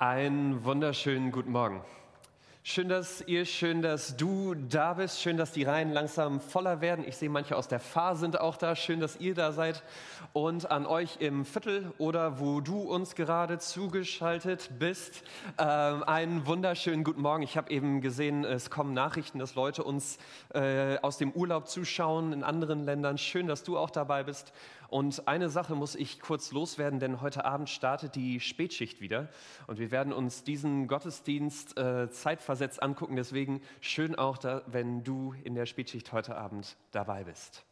Einen wunderschönen guten Morgen. Schön, dass ihr, schön, dass du da bist. Schön, dass die Reihen langsam voller werden. Ich sehe, manche aus der Fahr sind auch da. Schön, dass ihr da seid. Und an euch im Viertel oder wo du uns gerade zugeschaltet bist, äh, einen wunderschönen guten Morgen. Ich habe eben gesehen, es kommen Nachrichten, dass Leute uns äh, aus dem Urlaub zuschauen in anderen Ländern. Schön, dass du auch dabei bist. Und eine Sache muss ich kurz loswerden, denn heute Abend startet die Spätschicht wieder. Und wir werden uns diesen Gottesdienst äh, zeitversetzt angucken. Deswegen schön auch, da, wenn du in der Spätschicht heute Abend dabei bist.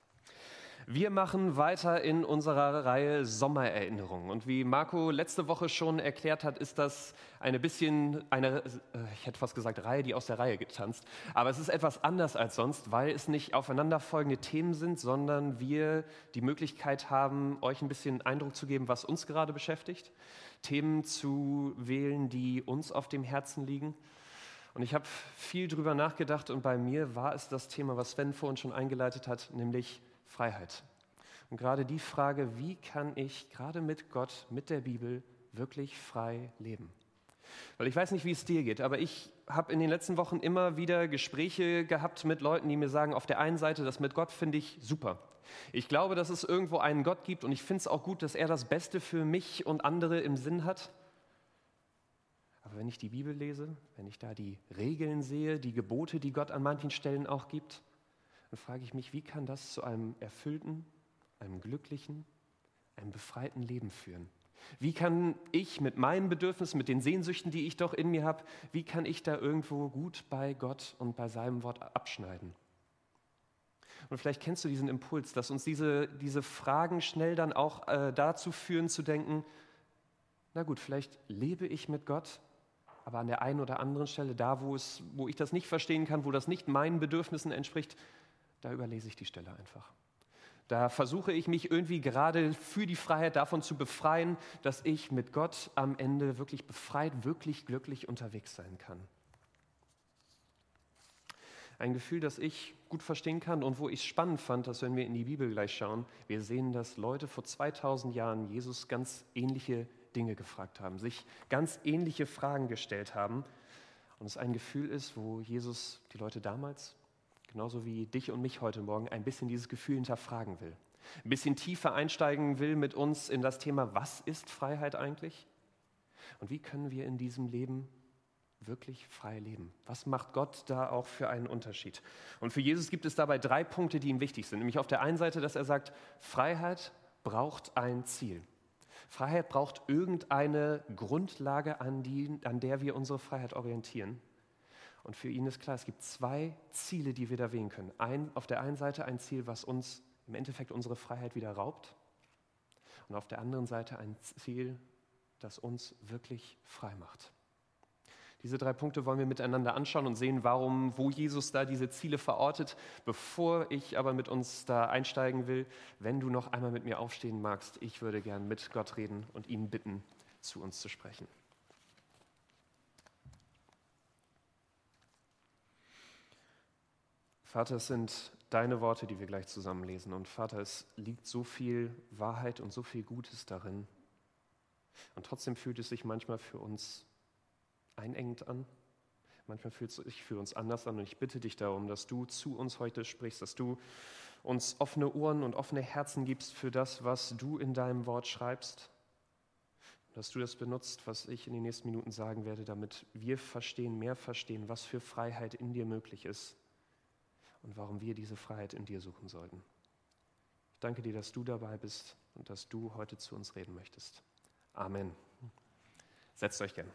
Wir machen weiter in unserer Reihe Sommererinnerungen. Und wie Marco letzte Woche schon erklärt hat, ist das eine bisschen eine, äh, ich hätte fast gesagt, Reihe, die aus der Reihe getanzt. Aber es ist etwas anders als sonst, weil es nicht aufeinanderfolgende Themen sind, sondern wir die Möglichkeit haben, euch ein bisschen Eindruck zu geben, was uns gerade beschäftigt. Themen zu wählen, die uns auf dem Herzen liegen. Und ich habe viel drüber nachgedacht und bei mir war es das Thema, was Sven vorhin schon eingeleitet hat, nämlich Freiheit. Und gerade die Frage, wie kann ich gerade mit Gott, mit der Bibel wirklich frei leben? Weil ich weiß nicht, wie es dir geht, aber ich habe in den letzten Wochen immer wieder Gespräche gehabt mit Leuten, die mir sagen, auf der einen Seite, das mit Gott finde ich super. Ich glaube, dass es irgendwo einen Gott gibt und ich finde es auch gut, dass er das Beste für mich und andere im Sinn hat. Aber wenn ich die Bibel lese, wenn ich da die Regeln sehe, die Gebote, die Gott an manchen Stellen auch gibt, dann frage ich mich, wie kann das zu einem erfüllten, einem glücklichen, einem befreiten Leben führen? Wie kann ich mit meinen Bedürfnissen, mit den Sehnsüchten, die ich doch in mir habe, wie kann ich da irgendwo gut bei Gott und bei seinem Wort abschneiden? Und vielleicht kennst du diesen Impuls, dass uns diese, diese Fragen schnell dann auch äh, dazu führen zu denken, na gut, vielleicht lebe ich mit Gott, aber an der einen oder anderen Stelle, da wo, es, wo ich das nicht verstehen kann, wo das nicht meinen Bedürfnissen entspricht, da überlese ich die Stelle einfach. Da versuche ich mich irgendwie gerade für die Freiheit davon zu befreien, dass ich mit Gott am Ende wirklich befreit, wirklich glücklich unterwegs sein kann. Ein Gefühl, das ich gut verstehen kann und wo ich es spannend fand, dass wenn wir in die Bibel gleich schauen, wir sehen, dass Leute vor 2000 Jahren Jesus ganz ähnliche Dinge gefragt haben, sich ganz ähnliche Fragen gestellt haben. Und es ein Gefühl ist, wo Jesus die Leute damals genauso wie dich und mich heute Morgen, ein bisschen dieses Gefühl hinterfragen will. Ein bisschen tiefer einsteigen will mit uns in das Thema, was ist Freiheit eigentlich? Und wie können wir in diesem Leben wirklich frei leben? Was macht Gott da auch für einen Unterschied? Und für Jesus gibt es dabei drei Punkte, die ihm wichtig sind. Nämlich auf der einen Seite, dass er sagt, Freiheit braucht ein Ziel. Freiheit braucht irgendeine Grundlage, an, die, an der wir unsere Freiheit orientieren. Und für ihn ist klar, es gibt zwei Ziele, die wir da wählen können. Ein, auf der einen Seite ein Ziel, was uns im Endeffekt unsere Freiheit wieder raubt. Und auf der anderen Seite ein Ziel, das uns wirklich frei macht. Diese drei Punkte wollen wir miteinander anschauen und sehen, warum, wo Jesus da diese Ziele verortet. Bevor ich aber mit uns da einsteigen will, wenn du noch einmal mit mir aufstehen magst, ich würde gern mit Gott reden und ihn bitten, zu uns zu sprechen. Vater, es sind deine Worte, die wir gleich zusammen lesen. Und Vater, es liegt so viel Wahrheit und so viel Gutes darin. Und trotzdem fühlt es sich manchmal für uns einengend an. Manchmal fühlt es sich für uns anders an. Und ich bitte dich darum, dass du zu uns heute sprichst, dass du uns offene Ohren und offene Herzen gibst für das, was du in deinem Wort schreibst. Dass du das benutzt, was ich in den nächsten Minuten sagen werde, damit wir verstehen, mehr verstehen, was für Freiheit in dir möglich ist und warum wir diese Freiheit in dir suchen sollten. Ich danke dir, dass du dabei bist und dass du heute zu uns reden möchtest. Amen. Setzt euch gern.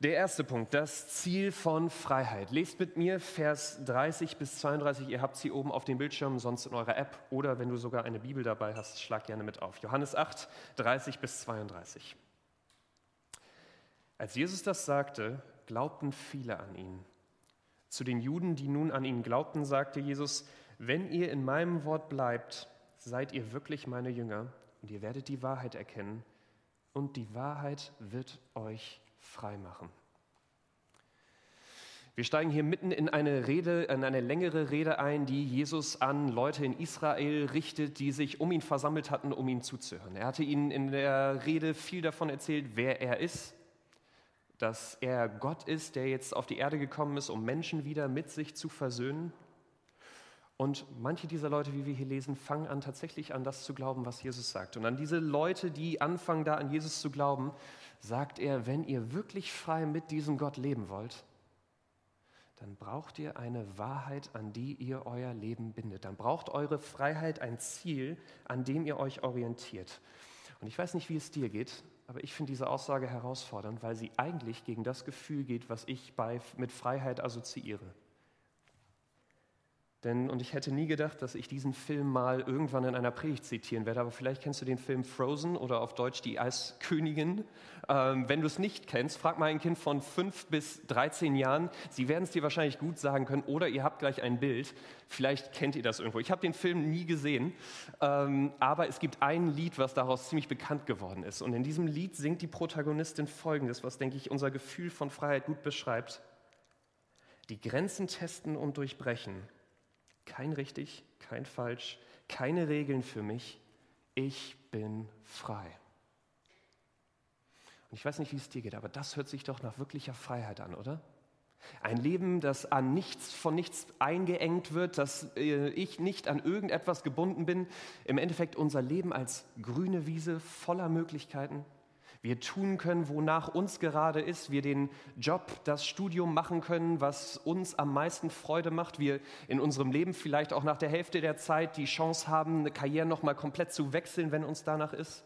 Der erste Punkt, das Ziel von Freiheit. Lest mit mir Vers 30 bis 32. Ihr habt sie oben auf dem Bildschirm, sonst in eurer App oder wenn du sogar eine Bibel dabei hast, schlag gerne mit auf. Johannes 8, 30 bis 32. Als Jesus das sagte, glaubten viele an ihn. Zu den Juden, die nun an ihn glaubten, sagte Jesus, wenn ihr in meinem Wort bleibt, seid ihr wirklich meine Jünger und ihr werdet die Wahrheit erkennen und die Wahrheit wird euch frei machen. Wir steigen hier mitten in eine Rede, in eine längere Rede ein, die Jesus an Leute in Israel richtet, die sich um ihn versammelt hatten, um ihm zuzuhören. Er hatte ihnen in der Rede viel davon erzählt, wer er ist, dass er Gott ist, der jetzt auf die Erde gekommen ist, um Menschen wieder mit sich zu versöhnen. Und manche dieser Leute, wie wir hier lesen, fangen an tatsächlich an das zu glauben, was Jesus sagt. Und an diese Leute, die anfangen da an Jesus zu glauben, sagt er, wenn ihr wirklich frei mit diesem Gott leben wollt, dann braucht ihr eine Wahrheit, an die ihr euer Leben bindet. Dann braucht eure Freiheit ein Ziel, an dem ihr euch orientiert. Und ich weiß nicht, wie es dir geht, aber ich finde diese Aussage herausfordernd, weil sie eigentlich gegen das Gefühl geht, was ich bei, mit Freiheit assoziiere. Denn, und ich hätte nie gedacht, dass ich diesen Film mal irgendwann in einer Predigt zitieren werde, aber vielleicht kennst du den Film Frozen oder auf Deutsch Die Eiskönigin. Ähm, wenn du es nicht kennst, frag mal ein Kind von 5 bis 13 Jahren. Sie werden es dir wahrscheinlich gut sagen können oder ihr habt gleich ein Bild. Vielleicht kennt ihr das irgendwo. Ich habe den Film nie gesehen, ähm, aber es gibt ein Lied, was daraus ziemlich bekannt geworden ist. Und in diesem Lied singt die Protagonistin Folgendes, was, denke ich, unser Gefühl von Freiheit gut beschreibt. Die Grenzen testen und durchbrechen kein richtig, kein falsch, keine Regeln für mich. Ich bin frei. Und ich weiß nicht, wie es dir geht, aber das hört sich doch nach wirklicher Freiheit an, oder? Ein Leben, das an nichts von nichts eingeengt wird, dass äh, ich nicht an irgendetwas gebunden bin. Im Endeffekt unser Leben als grüne Wiese voller Möglichkeiten wir tun können, wonach uns gerade ist, wir den Job, das Studium machen können, was uns am meisten Freude macht, wir in unserem Leben vielleicht auch nach der Hälfte der Zeit die Chance haben, eine Karriere nochmal komplett zu wechseln, wenn uns danach ist.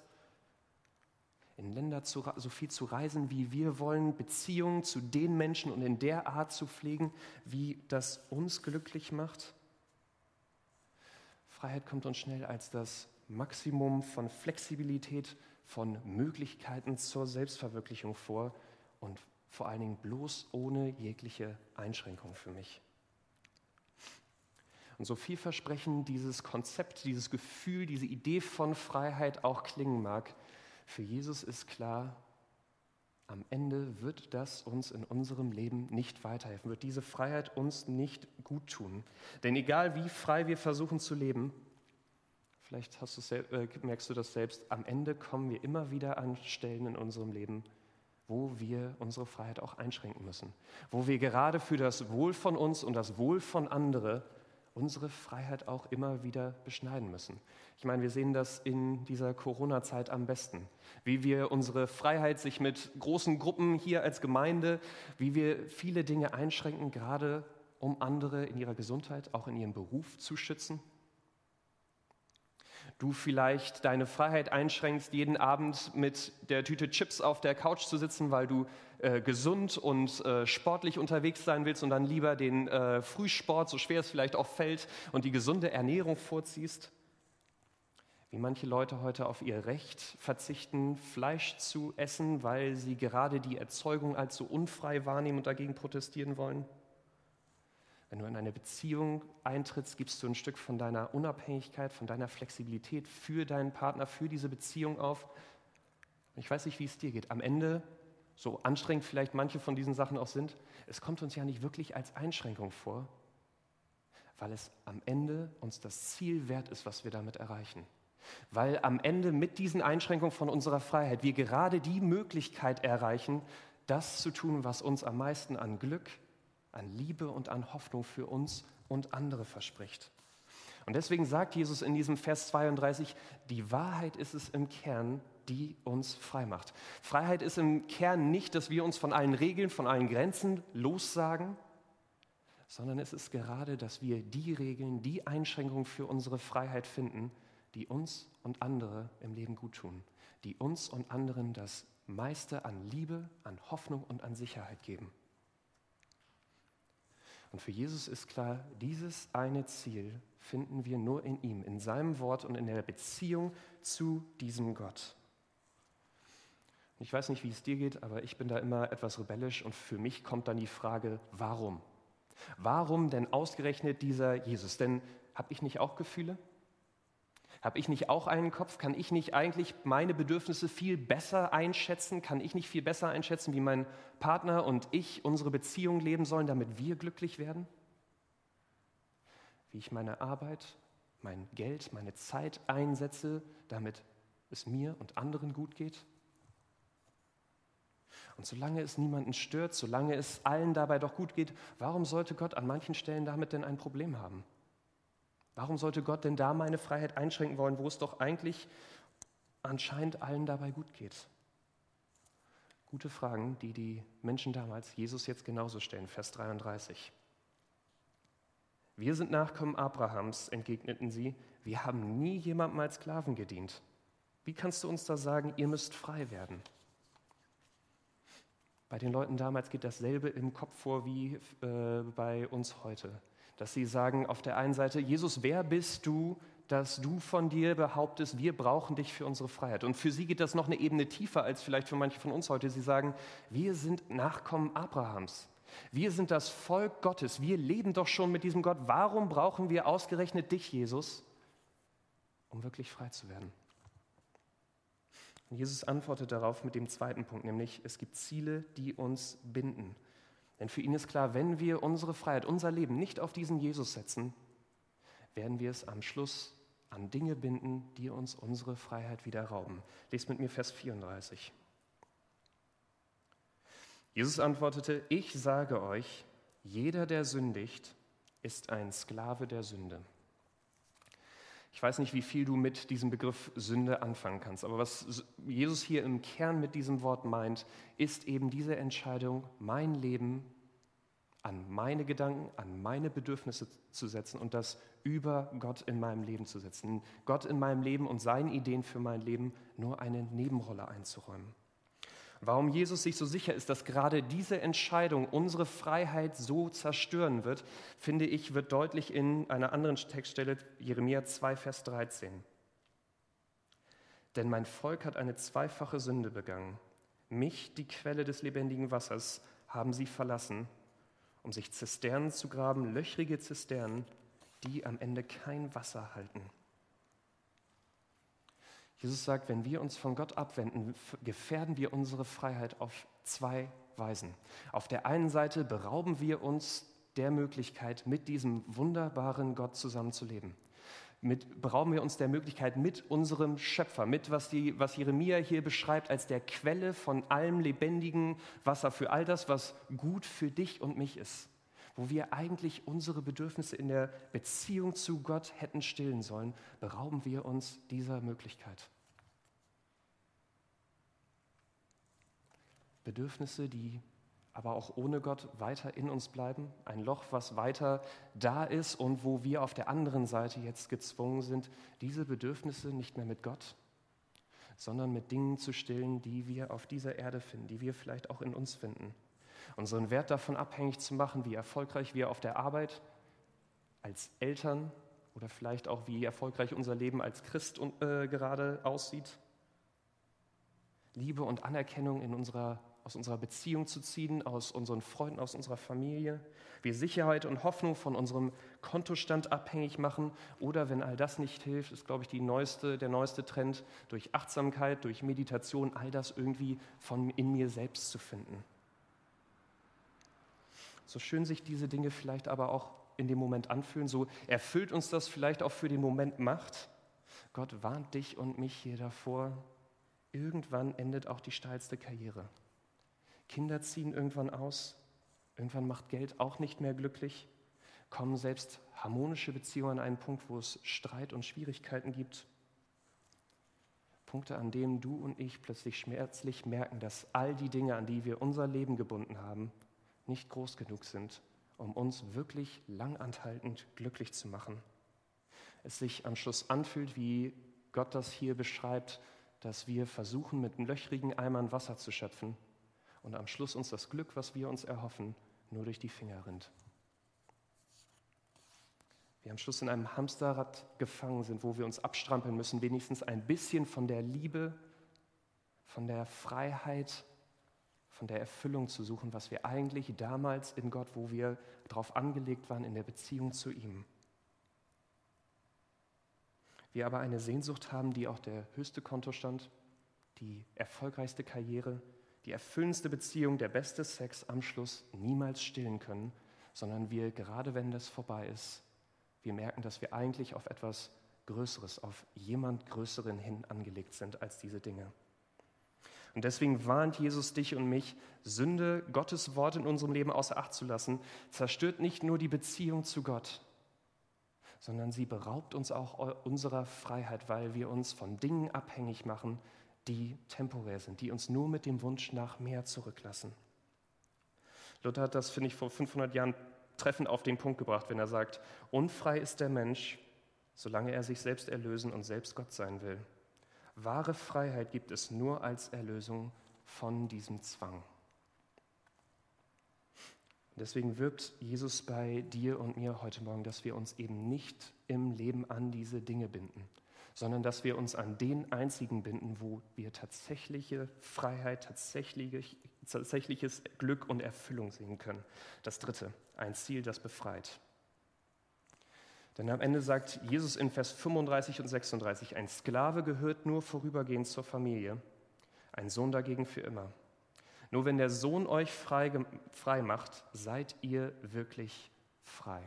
In Länder zu, so viel zu reisen, wie wir wollen, Beziehungen zu den Menschen und in der Art zu pflegen, wie das uns glücklich macht. Freiheit kommt uns schnell als das Maximum von Flexibilität, von Möglichkeiten zur Selbstverwirklichung vor und vor allen Dingen bloß ohne jegliche Einschränkung für mich. Und so vielversprechend dieses Konzept, dieses Gefühl, diese Idee von Freiheit auch klingen mag, für Jesus ist klar, am Ende wird das uns in unserem Leben nicht weiterhelfen, wird diese Freiheit uns nicht gut tun. Denn egal wie frei wir versuchen zu leben, Vielleicht du, äh, merkst du das selbst. Am Ende kommen wir immer wieder an Stellen in unserem Leben, wo wir unsere Freiheit auch einschränken müssen. Wo wir gerade für das Wohl von uns und das Wohl von anderen unsere Freiheit auch immer wieder beschneiden müssen. Ich meine, wir sehen das in dieser Corona-Zeit am besten. Wie wir unsere Freiheit sich mit großen Gruppen hier als Gemeinde, wie wir viele Dinge einschränken, gerade um andere in ihrer Gesundheit, auch in ihrem Beruf zu schützen du vielleicht deine Freiheit einschränkst, jeden Abend mit der Tüte Chips auf der Couch zu sitzen, weil du äh, gesund und äh, sportlich unterwegs sein willst und dann lieber den äh, Frühsport, so schwer es vielleicht auch fällt, und die gesunde Ernährung vorziehst. Wie manche Leute heute auf ihr Recht verzichten, Fleisch zu essen, weil sie gerade die Erzeugung als so unfrei wahrnehmen und dagegen protestieren wollen. Wenn du in eine Beziehung eintrittst, gibst du ein Stück von deiner Unabhängigkeit, von deiner Flexibilität für deinen Partner, für diese Beziehung auf. Ich weiß nicht, wie es dir geht. Am Ende, so anstrengend vielleicht manche von diesen Sachen auch sind, es kommt uns ja nicht wirklich als Einschränkung vor, weil es am Ende uns das Ziel wert ist, was wir damit erreichen. Weil am Ende mit diesen Einschränkungen von unserer Freiheit wir gerade die Möglichkeit erreichen, das zu tun, was uns am meisten an Glück, an Liebe und an Hoffnung für uns und andere verspricht. Und deswegen sagt Jesus in diesem Vers 32, die Wahrheit ist es im Kern, die uns frei macht. Freiheit ist im Kern nicht, dass wir uns von allen Regeln, von allen Grenzen lossagen, sondern es ist gerade, dass wir die Regeln, die Einschränkungen für unsere Freiheit finden, die uns und andere im Leben gut tun, die uns und anderen das meiste an Liebe, an Hoffnung und an Sicherheit geben. Und für Jesus ist klar, dieses eine Ziel finden wir nur in ihm, in seinem Wort und in der Beziehung zu diesem Gott. Ich weiß nicht, wie es dir geht, aber ich bin da immer etwas rebellisch und für mich kommt dann die Frage, warum? Warum denn ausgerechnet dieser Jesus? Denn habe ich nicht auch Gefühle? Habe ich nicht auch einen Kopf? Kann ich nicht eigentlich meine Bedürfnisse viel besser einschätzen? Kann ich nicht viel besser einschätzen, wie mein Partner und ich unsere Beziehung leben sollen, damit wir glücklich werden? Wie ich meine Arbeit, mein Geld, meine Zeit einsetze, damit es mir und anderen gut geht? Und solange es niemanden stört, solange es allen dabei doch gut geht, warum sollte Gott an manchen Stellen damit denn ein Problem haben? Warum sollte Gott denn da meine Freiheit einschränken wollen, wo es doch eigentlich anscheinend allen dabei gut geht? Gute Fragen, die die Menschen damals Jesus jetzt genauso stellen. Vers 33. Wir sind Nachkommen Abrahams, entgegneten sie. Wir haben nie jemandem als Sklaven gedient. Wie kannst du uns da sagen, ihr müsst frei werden? Bei den Leuten damals geht dasselbe im Kopf vor wie äh, bei uns heute. Dass sie sagen auf der einen Seite, Jesus, wer bist du, dass du von dir behauptest, wir brauchen dich für unsere Freiheit. Und für sie geht das noch eine Ebene tiefer als vielleicht für manche von uns heute. Sie sagen, wir sind Nachkommen Abrahams. Wir sind das Volk Gottes. Wir leben doch schon mit diesem Gott. Warum brauchen wir ausgerechnet dich, Jesus, um wirklich frei zu werden? Und Jesus antwortet darauf mit dem zweiten Punkt, nämlich es gibt Ziele, die uns binden. Denn für ihn ist klar, wenn wir unsere Freiheit, unser Leben nicht auf diesen Jesus setzen, werden wir es am Schluss an Dinge binden, die uns unsere Freiheit wieder rauben. Lest mit mir Vers 34. Jesus antwortete, ich sage euch, jeder, der sündigt, ist ein Sklave der Sünde. Ich weiß nicht, wie viel du mit diesem Begriff Sünde anfangen kannst, aber was Jesus hier im Kern mit diesem Wort meint, ist eben diese Entscheidung, mein Leben an meine Gedanken, an meine Bedürfnisse zu setzen und das über Gott in meinem Leben zu setzen. Gott in meinem Leben und seine Ideen für mein Leben nur eine Nebenrolle einzuräumen. Warum Jesus sich so sicher ist, dass gerade diese Entscheidung unsere Freiheit so zerstören wird, finde ich, wird deutlich in einer anderen Textstelle, Jeremia 2, Vers 13. Denn mein Volk hat eine zweifache Sünde begangen. Mich, die Quelle des lebendigen Wassers, haben sie verlassen, um sich Zisternen zu graben, löchrige Zisternen, die am Ende kein Wasser halten. Jesus sagt, wenn wir uns von Gott abwenden, gefährden wir unsere Freiheit auf zwei Weisen. Auf der einen Seite berauben wir uns der Möglichkeit, mit diesem wunderbaren Gott zusammenzuleben. Mit, berauben wir uns der Möglichkeit, mit unserem Schöpfer, mit was, die, was Jeremia hier beschreibt, als der Quelle von allem lebendigen Wasser, für all das, was gut für dich und mich ist, wo wir eigentlich unsere Bedürfnisse in der Beziehung zu Gott hätten stillen sollen, berauben wir uns dieser Möglichkeit. Bedürfnisse, die aber auch ohne Gott weiter in uns bleiben. Ein Loch, was weiter da ist und wo wir auf der anderen Seite jetzt gezwungen sind, diese Bedürfnisse nicht mehr mit Gott, sondern mit Dingen zu stillen, die wir auf dieser Erde finden, die wir vielleicht auch in uns finden. Unseren Wert davon abhängig zu machen, wie erfolgreich wir auf der Arbeit, als Eltern oder vielleicht auch wie erfolgreich unser Leben als Christ äh, gerade aussieht. Liebe und Anerkennung in unserer aus unserer Beziehung zu ziehen, aus unseren Freunden, aus unserer Familie. Wir Sicherheit und Hoffnung von unserem Kontostand abhängig machen. Oder wenn all das nicht hilft, ist, glaube ich, neueste, der neueste Trend, durch Achtsamkeit, durch Meditation, all das irgendwie von in mir selbst zu finden. So schön sich diese Dinge vielleicht aber auch in dem Moment anfühlen, so erfüllt uns das vielleicht auch für den Moment Macht. Gott warnt dich und mich hier davor. Irgendwann endet auch die steilste Karriere. Kinder ziehen irgendwann aus, irgendwann macht Geld auch nicht mehr glücklich, kommen selbst harmonische Beziehungen an einen Punkt, wo es Streit und Schwierigkeiten gibt. Punkte, an denen du und ich plötzlich schmerzlich merken, dass all die Dinge, an die wir unser Leben gebunden haben, nicht groß genug sind, um uns wirklich langanhaltend glücklich zu machen. Es sich am Schluss anfühlt, wie Gott das hier beschreibt, dass wir versuchen, mit löchrigen Eimern Wasser zu schöpfen und am Schluss uns das Glück, was wir uns erhoffen, nur durch die Finger rinnt. Wir am Schluss in einem Hamsterrad gefangen sind, wo wir uns abstrampeln müssen, wenigstens ein bisschen von der Liebe, von der Freiheit, von der Erfüllung zu suchen, was wir eigentlich damals in Gott, wo wir darauf angelegt waren, in der Beziehung zu ihm. Wir aber eine Sehnsucht haben, die auch der höchste Kontostand, die erfolgreichste Karriere, die erfüllendste Beziehung, der beste Sex am Schluss niemals stillen können, sondern wir, gerade wenn das vorbei ist, wir merken, dass wir eigentlich auf etwas Größeres, auf jemand Größeren hin angelegt sind als diese Dinge. Und deswegen warnt Jesus dich und mich, Sünde, Gottes Wort in unserem Leben außer Acht zu lassen, zerstört nicht nur die Beziehung zu Gott, sondern sie beraubt uns auch unserer Freiheit, weil wir uns von Dingen abhängig machen, die temporär sind, die uns nur mit dem Wunsch nach mehr zurücklassen. Luther hat das, finde ich, vor 500 Jahren treffend auf den Punkt gebracht, wenn er sagt, unfrei ist der Mensch, solange er sich selbst erlösen und selbst Gott sein will. Wahre Freiheit gibt es nur als Erlösung von diesem Zwang. Deswegen wirbt Jesus bei dir und mir heute Morgen, dass wir uns eben nicht im Leben an diese Dinge binden, sondern dass wir uns an den einzigen binden, wo wir tatsächliche Freiheit, tatsächliche, tatsächliches Glück und Erfüllung sehen können. Das dritte, ein Ziel, das befreit. Denn am Ende sagt Jesus in Vers 35 und 36, ein Sklave gehört nur vorübergehend zur Familie, ein Sohn dagegen für immer. Nur wenn der Sohn euch frei, frei macht, seid ihr wirklich frei.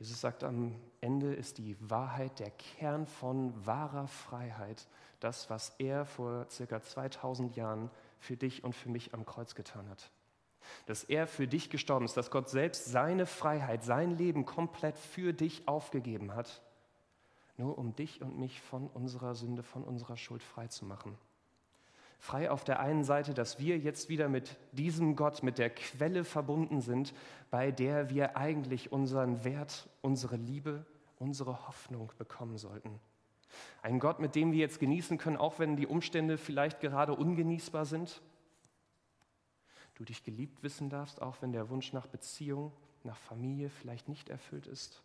Jesus sagt, am Ende ist die Wahrheit der Kern von wahrer Freiheit, das, was er vor circa 2000 Jahren für dich und für mich am Kreuz getan hat dass er für dich gestorben ist, dass Gott selbst seine Freiheit, sein Leben komplett für dich aufgegeben hat, nur um dich und mich von unserer Sünde, von unserer Schuld frei zu machen. Frei auf der einen Seite, dass wir jetzt wieder mit diesem Gott, mit der Quelle verbunden sind, bei der wir eigentlich unseren Wert, unsere Liebe, unsere Hoffnung bekommen sollten. Ein Gott, mit dem wir jetzt genießen können, auch wenn die Umstände vielleicht gerade ungenießbar sind du dich geliebt wissen darfst, auch wenn der Wunsch nach Beziehung, nach Familie vielleicht nicht erfüllt ist.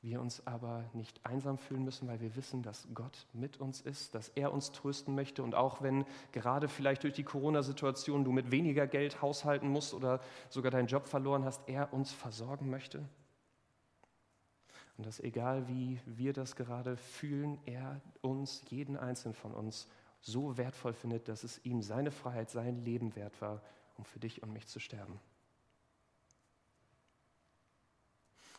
Wir uns aber nicht einsam fühlen müssen, weil wir wissen, dass Gott mit uns ist, dass er uns trösten möchte. Und auch wenn gerade vielleicht durch die Corona-Situation du mit weniger Geld haushalten musst oder sogar deinen Job verloren hast, er uns versorgen möchte. Und dass egal wie wir das gerade fühlen, er uns, jeden einzelnen von uns, so wertvoll findet, dass es ihm seine Freiheit, sein Leben wert war, um für dich und mich zu sterben.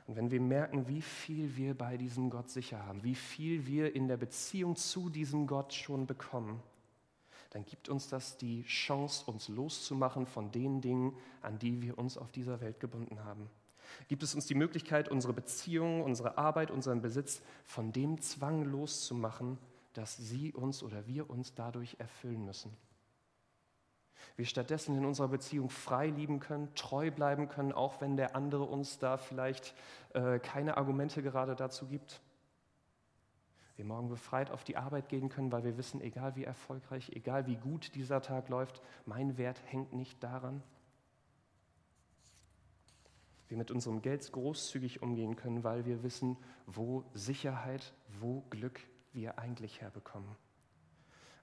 Und wenn wir merken, wie viel wir bei diesem Gott sicher haben, wie viel wir in der Beziehung zu diesem Gott schon bekommen, dann gibt uns das die Chance, uns loszumachen von den Dingen, an die wir uns auf dieser Welt gebunden haben. Gibt es uns die Möglichkeit, unsere Beziehungen, unsere Arbeit, unseren Besitz von dem Zwang loszumachen, dass sie uns oder wir uns dadurch erfüllen müssen. Wir stattdessen in unserer Beziehung frei lieben können, treu bleiben können, auch wenn der andere uns da vielleicht äh, keine Argumente gerade dazu gibt. Wir morgen befreit auf die Arbeit gehen können, weil wir wissen, egal wie erfolgreich, egal wie gut dieser Tag läuft, mein Wert hängt nicht daran. Wir mit unserem Geld großzügig umgehen können, weil wir wissen, wo Sicherheit, wo Glück wir eigentlich herbekommen.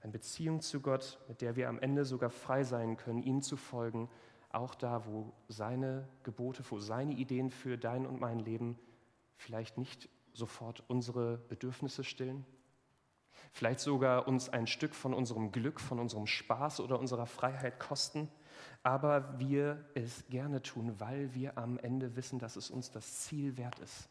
Eine Beziehung zu Gott, mit der wir am Ende sogar frei sein können, ihm zu folgen, auch da, wo seine Gebote, wo seine Ideen für dein und mein Leben vielleicht nicht sofort unsere Bedürfnisse stillen, vielleicht sogar uns ein Stück von unserem Glück, von unserem Spaß oder unserer Freiheit kosten, aber wir es gerne tun, weil wir am Ende wissen, dass es uns das Ziel wert ist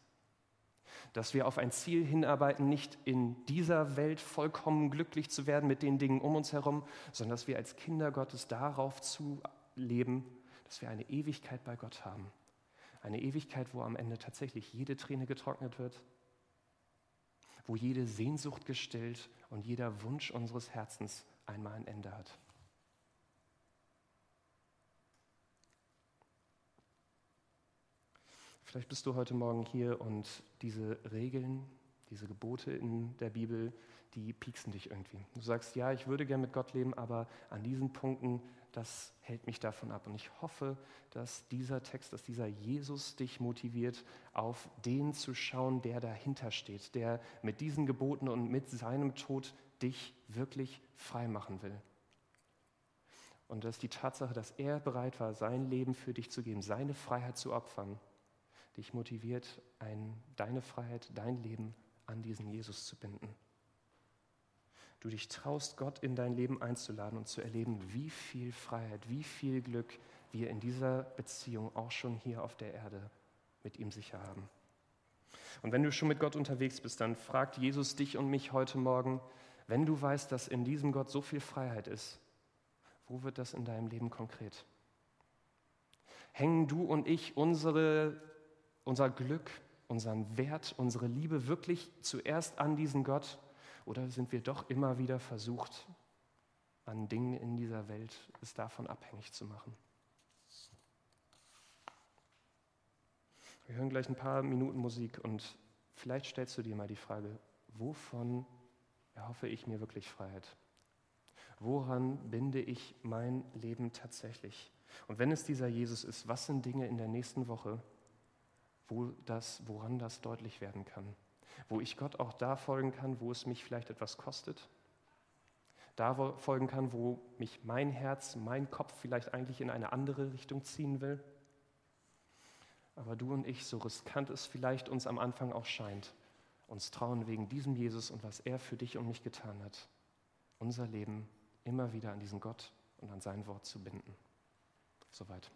dass wir auf ein Ziel hinarbeiten, nicht in dieser Welt vollkommen glücklich zu werden mit den Dingen um uns herum, sondern dass wir als Kinder Gottes darauf zu leben, dass wir eine Ewigkeit bei Gott haben. Eine Ewigkeit, wo am Ende tatsächlich jede Träne getrocknet wird, wo jede Sehnsucht gestillt und jeder Wunsch unseres Herzens einmal ein Ende hat. Vielleicht bist du heute Morgen hier und diese Regeln, diese Gebote in der Bibel, die pieksen dich irgendwie. Du sagst, ja, ich würde gern mit Gott leben, aber an diesen Punkten, das hält mich davon ab. Und ich hoffe, dass dieser Text, dass dieser Jesus dich motiviert, auf den zu schauen, der dahinter steht, der mit diesen Geboten und mit seinem Tod dich wirklich frei machen will. Und dass die Tatsache, dass er bereit war, sein Leben für dich zu geben, seine Freiheit zu opfern, dich motiviert, ein, deine Freiheit, dein Leben an diesen Jesus zu binden. Du dich traust, Gott in dein Leben einzuladen und zu erleben, wie viel Freiheit, wie viel Glück wir in dieser Beziehung auch schon hier auf der Erde mit ihm sicher haben. Und wenn du schon mit Gott unterwegs bist, dann fragt Jesus dich und mich heute Morgen, Wenn du weißt, dass in diesem Gott so viel Freiheit ist, wo wird das in deinem Leben konkret? Hängen du und ich unsere, unser Glück, unseren Wert, unsere Liebe wirklich zuerst an diesen Gott oder sind wir doch immer wieder versucht, an Dingen in dieser Welt es davon abhängig zu machen? Wir hören gleich ein paar Minuten Musik und vielleicht stellst du dir mal die Frage, wovon erhoffe ich mir wirklich Freiheit? Woran binde ich mein Leben tatsächlich? Und wenn es dieser Jesus ist, was sind Dinge in der nächsten Woche, wo das, woran das deutlich werden kann? Wo ich Gott auch da folgen kann, wo es mich vielleicht etwas kostet? Da folgen kann, wo mich mein Herz, mein Kopf vielleicht eigentlich in eine andere Richtung ziehen will? Aber du und ich, so riskant es vielleicht uns am Anfang auch scheint, uns trauen wegen diesem Jesus und was er für dich und mich getan hat, unser Leben immer wieder an diesen Gott und an sein Wort zu binden. Soweit.